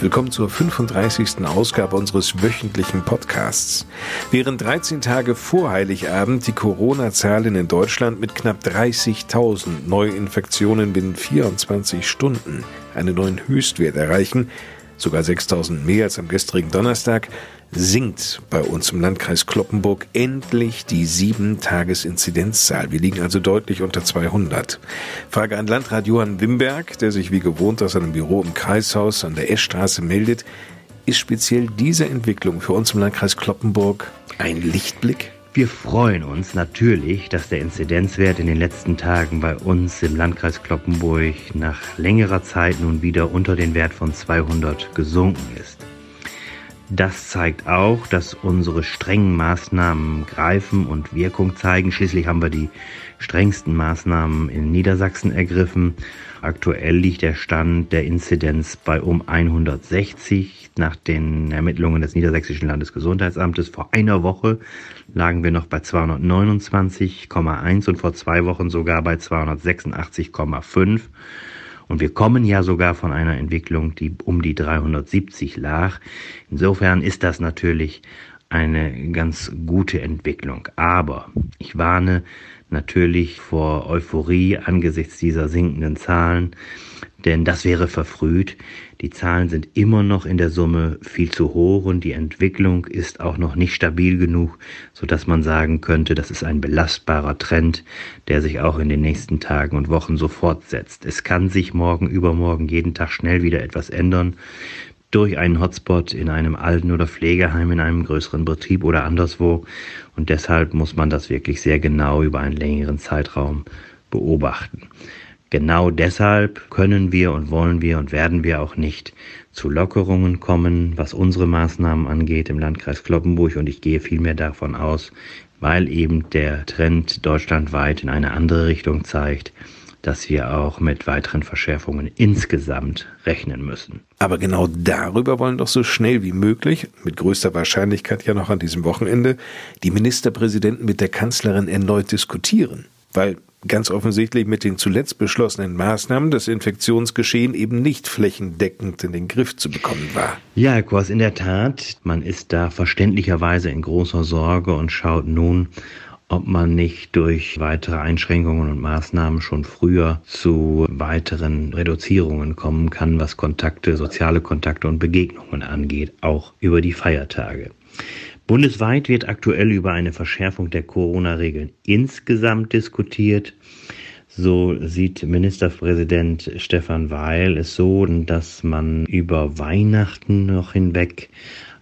Willkommen zur 35. Ausgabe unseres wöchentlichen Podcasts. Während 13 Tage vor Heiligabend die Corona-Zahlen in Deutschland mit knapp 30.000 Neuinfektionen binnen 24 Stunden einen neuen Höchstwert erreichen, sogar 6.000 mehr als am gestrigen Donnerstag, sinkt bei uns im Landkreis Kloppenburg endlich die 7-Tages-Inzidenzzahl. Wir liegen also deutlich unter 200. Frage an Landrat Johann Wimberg, der sich wie gewohnt aus seinem Büro im Kreishaus an der Eschstraße meldet. Ist speziell diese Entwicklung für uns im Landkreis Kloppenburg ein Lichtblick? Wir freuen uns natürlich, dass der Inzidenzwert in den letzten Tagen bei uns im Landkreis Kloppenburg nach längerer Zeit nun wieder unter den Wert von 200 gesunken ist. Das zeigt auch, dass unsere strengen Maßnahmen greifen und Wirkung zeigen. Schließlich haben wir die strengsten Maßnahmen in Niedersachsen ergriffen. Aktuell liegt der Stand der Inzidenz bei um 160. Nach den Ermittlungen des Niedersächsischen Landesgesundheitsamtes vor einer Woche lagen wir noch bei 229,1 und vor zwei Wochen sogar bei 286,5. Und wir kommen ja sogar von einer Entwicklung, die um die 370 lag. Insofern ist das natürlich eine ganz gute Entwicklung. Aber ich warne natürlich vor Euphorie angesichts dieser sinkenden Zahlen, denn das wäre verfrüht. Die Zahlen sind immer noch in der Summe viel zu hoch und die Entwicklung ist auch noch nicht stabil genug, so dass man sagen könnte, das ist ein belastbarer Trend, der sich auch in den nächsten Tagen und Wochen so fortsetzt. Es kann sich morgen, übermorgen, jeden Tag schnell wieder etwas ändern durch einen Hotspot in einem Alten- oder Pflegeheim, in einem größeren Betrieb oder anderswo. Und deshalb muss man das wirklich sehr genau über einen längeren Zeitraum beobachten. Genau deshalb können wir und wollen wir und werden wir auch nicht zu Lockerungen kommen, was unsere Maßnahmen angeht im Landkreis Kloppenburg. Und ich gehe vielmehr davon aus, weil eben der Trend deutschlandweit in eine andere Richtung zeigt, dass wir auch mit weiteren Verschärfungen insgesamt rechnen müssen. Aber genau darüber wollen doch so schnell wie möglich, mit größter Wahrscheinlichkeit ja noch an diesem Wochenende, die Ministerpräsidenten mit der Kanzlerin erneut diskutieren. Weil ganz offensichtlich mit den zuletzt beschlossenen Maßnahmen das Infektionsgeschehen eben nicht flächendeckend in den Griff zu bekommen war. Ja, Herr Kors, in der Tat, man ist da verständlicherweise in großer Sorge und schaut nun, ob man nicht durch weitere Einschränkungen und Maßnahmen schon früher zu weiteren Reduzierungen kommen kann, was Kontakte, soziale Kontakte und Begegnungen angeht, auch über die Feiertage. Bundesweit wird aktuell über eine Verschärfung der Corona-Regeln insgesamt diskutiert. So sieht Ministerpräsident Stefan Weil es so, dass man über Weihnachten noch hinweg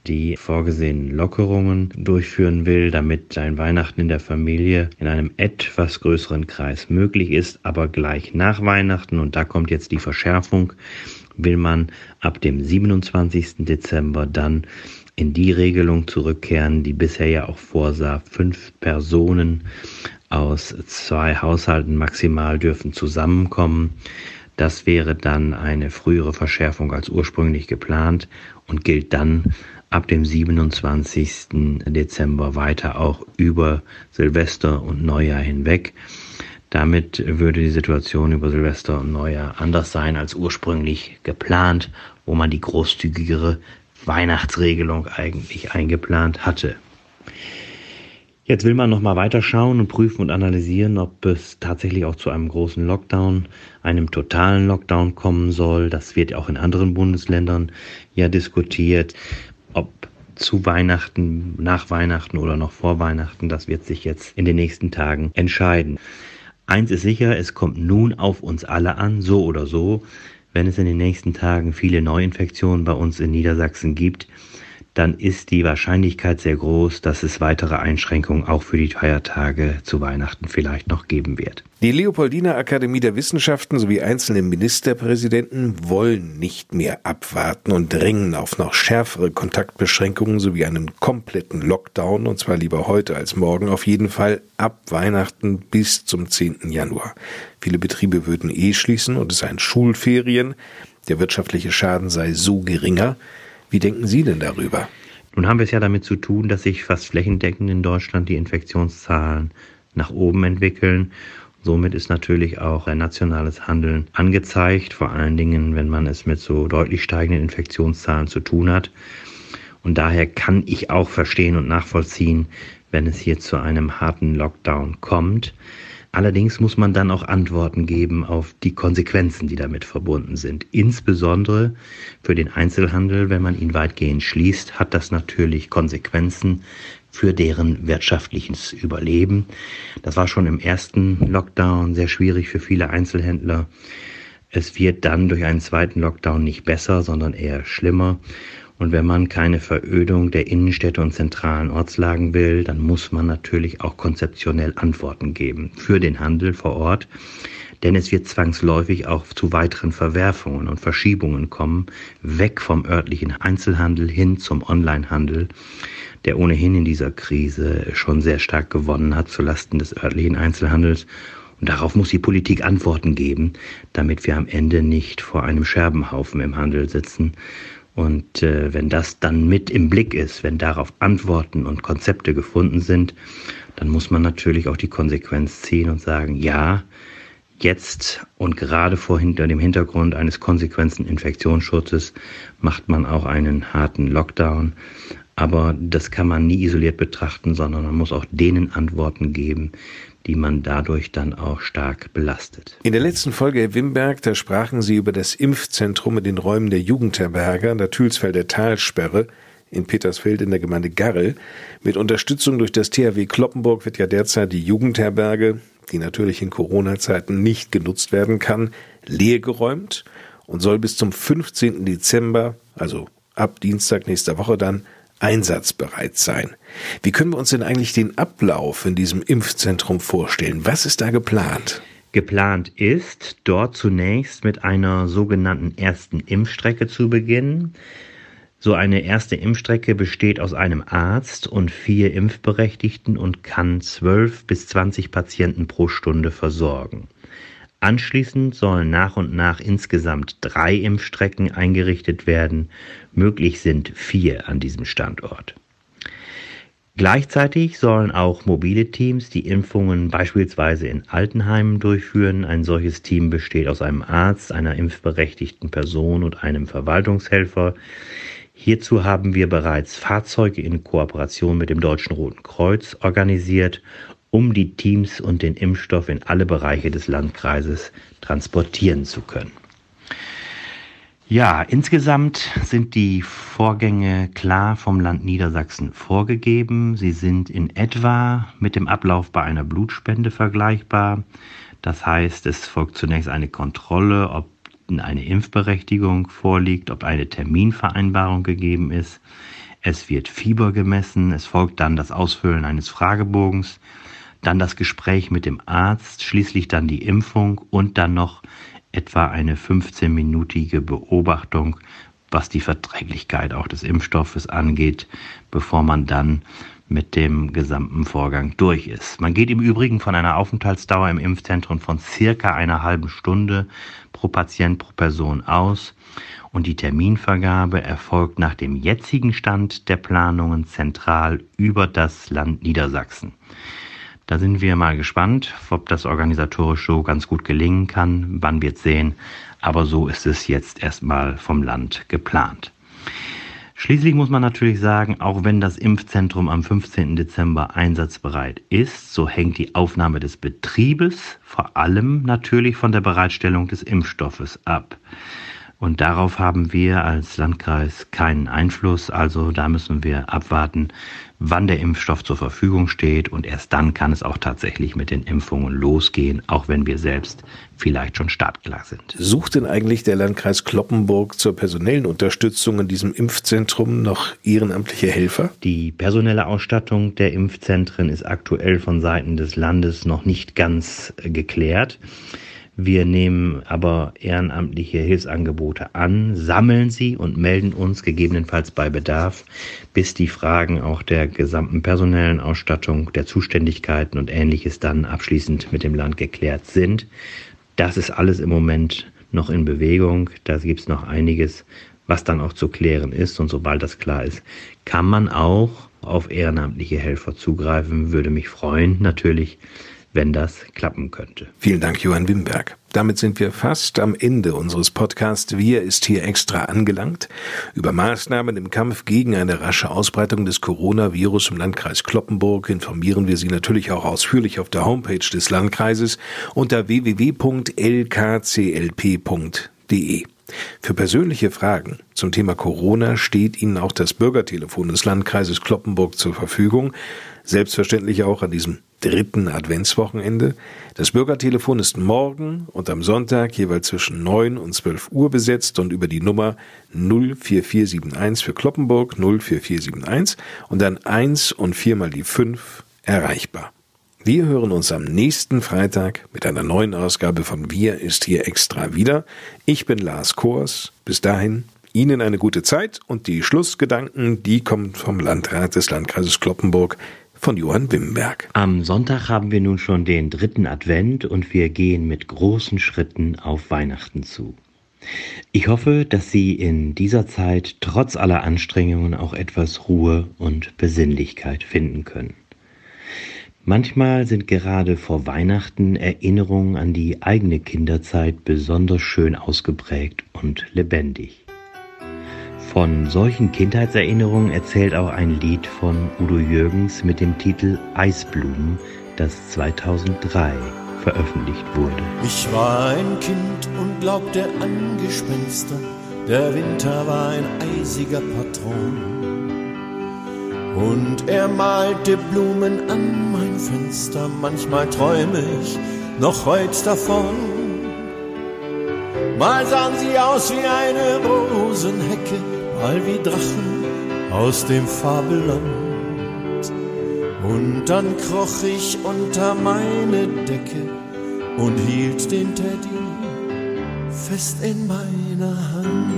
die vorgesehenen Lockerungen durchführen will, damit ein Weihnachten in der Familie in einem etwas größeren Kreis möglich ist, aber gleich nach Weihnachten, und da kommt jetzt die Verschärfung, will man ab dem 27. Dezember dann in die Regelung zurückkehren, die bisher ja auch vorsah, fünf Personen aus zwei Haushalten maximal dürfen zusammenkommen. Das wäre dann eine frühere Verschärfung als ursprünglich geplant und gilt dann ab dem 27. Dezember weiter auch über Silvester und Neujahr hinweg. Damit würde die Situation über Silvester und Neujahr anders sein als ursprünglich geplant, wo man die großzügigere Weihnachtsregelung eigentlich eingeplant hatte. Jetzt will man nochmal weiterschauen und prüfen und analysieren, ob es tatsächlich auch zu einem großen Lockdown, einem totalen Lockdown kommen soll. Das wird auch in anderen Bundesländern ja diskutiert. Ob zu Weihnachten, nach Weihnachten oder noch vor Weihnachten, das wird sich jetzt in den nächsten Tagen entscheiden. Eins ist sicher, es kommt nun auf uns alle an, so oder so wenn es in den nächsten Tagen viele Neuinfektionen bei uns in Niedersachsen gibt, dann ist die Wahrscheinlichkeit sehr groß, dass es weitere Einschränkungen auch für die Feiertage zu Weihnachten vielleicht noch geben wird. Die Leopoldina Akademie der Wissenschaften sowie einzelne Ministerpräsidenten wollen nicht mehr abwarten und drängen auf noch schärfere Kontaktbeschränkungen sowie einen kompletten Lockdown, und zwar lieber heute als morgen, auf jeden Fall ab Weihnachten bis zum 10. Januar. Viele Betriebe würden eh schließen und es seien Schulferien. Der wirtschaftliche Schaden sei so geringer. Wie denken Sie denn darüber? Nun haben wir es ja damit zu tun, dass sich fast flächendeckend in Deutschland die Infektionszahlen nach oben entwickeln. Somit ist natürlich auch ein nationales Handeln angezeigt, vor allen Dingen, wenn man es mit so deutlich steigenden Infektionszahlen zu tun hat. Und daher kann ich auch verstehen und nachvollziehen, wenn es hier zu einem harten Lockdown kommt. Allerdings muss man dann auch Antworten geben auf die Konsequenzen, die damit verbunden sind. Insbesondere für den Einzelhandel, wenn man ihn weitgehend schließt, hat das natürlich Konsequenzen für deren wirtschaftliches Überleben. Das war schon im ersten Lockdown sehr schwierig für viele Einzelhändler. Es wird dann durch einen zweiten Lockdown nicht besser, sondern eher schlimmer. Und wenn man keine Verödung der Innenstädte und zentralen Ortslagen will, dann muss man natürlich auch konzeptionell Antworten geben für den Handel vor Ort. Denn es wird zwangsläufig auch zu weiteren Verwerfungen und Verschiebungen kommen, weg vom örtlichen Einzelhandel hin zum Onlinehandel, der ohnehin in dieser Krise schon sehr stark gewonnen hat zulasten des örtlichen Einzelhandels. Und darauf muss die Politik Antworten geben, damit wir am Ende nicht vor einem Scherbenhaufen im Handel sitzen, und äh, wenn das dann mit im Blick ist, wenn darauf Antworten und Konzepte gefunden sind, dann muss man natürlich auch die Konsequenz ziehen und sagen, ja, jetzt und gerade vor hinter dem Hintergrund eines konsequenten Infektionsschutzes macht man auch einen harten Lockdown. Aber das kann man nie isoliert betrachten, sondern man muss auch denen Antworten geben, die man dadurch dann auch stark belastet. In der letzten Folge, Herr Wimberg, da sprachen Sie über das Impfzentrum in den Räumen der Jugendherberge an der Thülsfelder Talsperre in Petersfeld in der Gemeinde Garrel. Mit Unterstützung durch das THW Kloppenburg wird ja derzeit die Jugendherberge, die natürlich in Corona-Zeiten nicht genutzt werden kann, leergeräumt und soll bis zum 15. Dezember, also ab Dienstag nächster Woche dann, einsatzbereit sein. Wie können wir uns denn eigentlich den Ablauf in diesem Impfzentrum vorstellen? Was ist da geplant? Geplant ist, dort zunächst mit einer sogenannten ersten Impfstrecke zu beginnen. So eine erste Impfstrecke besteht aus einem Arzt und vier Impfberechtigten und kann zwölf bis zwanzig Patienten pro Stunde versorgen. Anschließend sollen nach und nach insgesamt drei Impfstrecken eingerichtet werden. Möglich sind vier an diesem Standort. Gleichzeitig sollen auch mobile Teams die Impfungen beispielsweise in Altenheimen durchführen. Ein solches Team besteht aus einem Arzt, einer impfberechtigten Person und einem Verwaltungshelfer. Hierzu haben wir bereits Fahrzeuge in Kooperation mit dem Deutschen Roten Kreuz organisiert um die Teams und den Impfstoff in alle Bereiche des Landkreises transportieren zu können. Ja, insgesamt sind die Vorgänge klar vom Land Niedersachsen vorgegeben. Sie sind in etwa mit dem Ablauf bei einer Blutspende vergleichbar. Das heißt, es folgt zunächst eine Kontrolle, ob eine Impfberechtigung vorliegt, ob eine Terminvereinbarung gegeben ist. Es wird Fieber gemessen, es folgt dann das Ausfüllen eines Fragebogens, dann das Gespräch mit dem Arzt, schließlich dann die Impfung und dann noch etwa eine 15-minütige Beobachtung, was die Verträglichkeit auch des Impfstoffes angeht, bevor man dann mit dem gesamten Vorgang durch ist. Man geht im Übrigen von einer Aufenthaltsdauer im Impfzentrum von circa einer halben Stunde pro Patient pro Person aus und die Terminvergabe erfolgt nach dem jetzigen Stand der Planungen zentral über das Land Niedersachsen. Da sind wir mal gespannt, ob das organisatorisch so ganz gut gelingen kann. Wann wird sehen. Aber so ist es jetzt erstmal vom Land geplant. Schließlich muss man natürlich sagen, auch wenn das Impfzentrum am 15. Dezember einsatzbereit ist, so hängt die Aufnahme des Betriebes vor allem natürlich von der Bereitstellung des Impfstoffes ab. Und darauf haben wir als Landkreis keinen Einfluss. Also da müssen wir abwarten, wann der Impfstoff zur Verfügung steht. Und erst dann kann es auch tatsächlich mit den Impfungen losgehen, auch wenn wir selbst vielleicht schon startklar sind. Sucht denn eigentlich der Landkreis Kloppenburg zur personellen Unterstützung in diesem Impfzentrum noch ehrenamtliche Helfer? Die personelle Ausstattung der Impfzentren ist aktuell von Seiten des Landes noch nicht ganz geklärt. Wir nehmen aber ehrenamtliche Hilfsangebote an, sammeln sie und melden uns gegebenenfalls bei Bedarf, bis die Fragen auch der gesamten personellen Ausstattung, der Zuständigkeiten und ähnliches dann abschließend mit dem Land geklärt sind. Das ist alles im Moment noch in Bewegung. Da gibt es noch einiges, was dann auch zu klären ist. Und sobald das klar ist, kann man auch auf ehrenamtliche Helfer zugreifen. Würde mich freuen, natürlich wenn das klappen könnte. Vielen Dank, Johann Wimberg. Damit sind wir fast am Ende unseres Podcasts Wir ist hier extra angelangt. Über Maßnahmen im Kampf gegen eine rasche Ausbreitung des Coronavirus im Landkreis Kloppenburg informieren wir Sie natürlich auch ausführlich auf der Homepage des Landkreises unter www.lkclp.de. Für persönliche Fragen zum Thema Corona steht Ihnen auch das Bürgertelefon des Landkreises Kloppenburg zur Verfügung. Selbstverständlich auch an diesem dritten Adventswochenende. Das Bürgertelefon ist morgen und am Sonntag jeweils zwischen 9 und 12 Uhr besetzt und über die Nummer 04471 für Kloppenburg 04471 und dann 1 und viermal die 5 erreichbar. Wir hören uns am nächsten Freitag mit einer neuen Ausgabe von Wir ist hier extra wieder. Ich bin Lars Kors. Bis dahin Ihnen eine gute Zeit und die Schlussgedanken, die kommen vom Landrat des Landkreises Kloppenburg, von Johann Wimberg. Am Sonntag haben wir nun schon den dritten Advent und wir gehen mit großen Schritten auf Weihnachten zu. Ich hoffe, dass Sie in dieser Zeit trotz aller Anstrengungen auch etwas Ruhe und Besinnlichkeit finden können. Manchmal sind gerade vor Weihnachten Erinnerungen an die eigene Kinderzeit besonders schön ausgeprägt und lebendig. Von solchen Kindheitserinnerungen erzählt auch ein Lied von Udo Jürgens mit dem Titel Eisblumen, das 2003 veröffentlicht wurde. Ich war ein Kind und glaubte an Gespenster, der Winter war ein eisiger Patron. Und er malte Blumen an mein Fenster, manchmal träume ich noch heut davon. Mal sahen sie aus wie eine Rosenhecke, mal wie Drachen aus dem Fabelland. Und dann kroch ich unter meine Decke und hielt den Teddy fest in meiner Hand.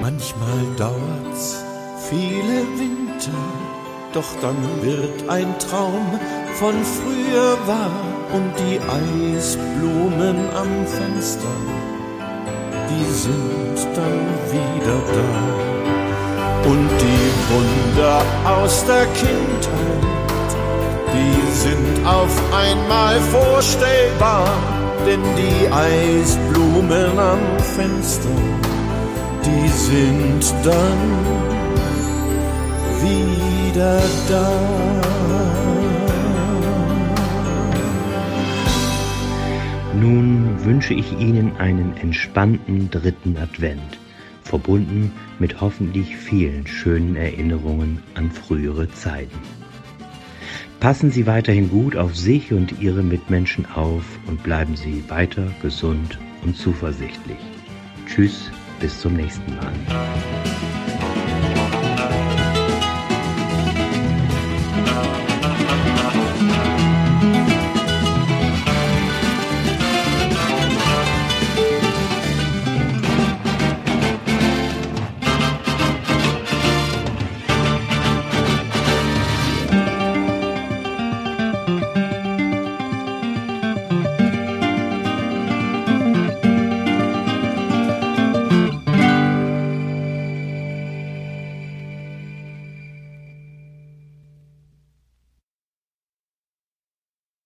Manchmal dauert's viele Winter, doch dann wird ein Traum von früher wahr und die Eisblumen am Fenster die sind dann wieder da. Und die Wunder aus der Kindheit, die sind auf einmal vorstellbar, denn die Eisblumen am Fenster, die sind dann wieder da. Nun wünsche ich Ihnen einen entspannten dritten Advent, verbunden mit hoffentlich vielen schönen Erinnerungen an frühere Zeiten. Passen Sie weiterhin gut auf sich und Ihre Mitmenschen auf und bleiben Sie weiter gesund und zuversichtlich. Tschüss, bis zum nächsten Mal.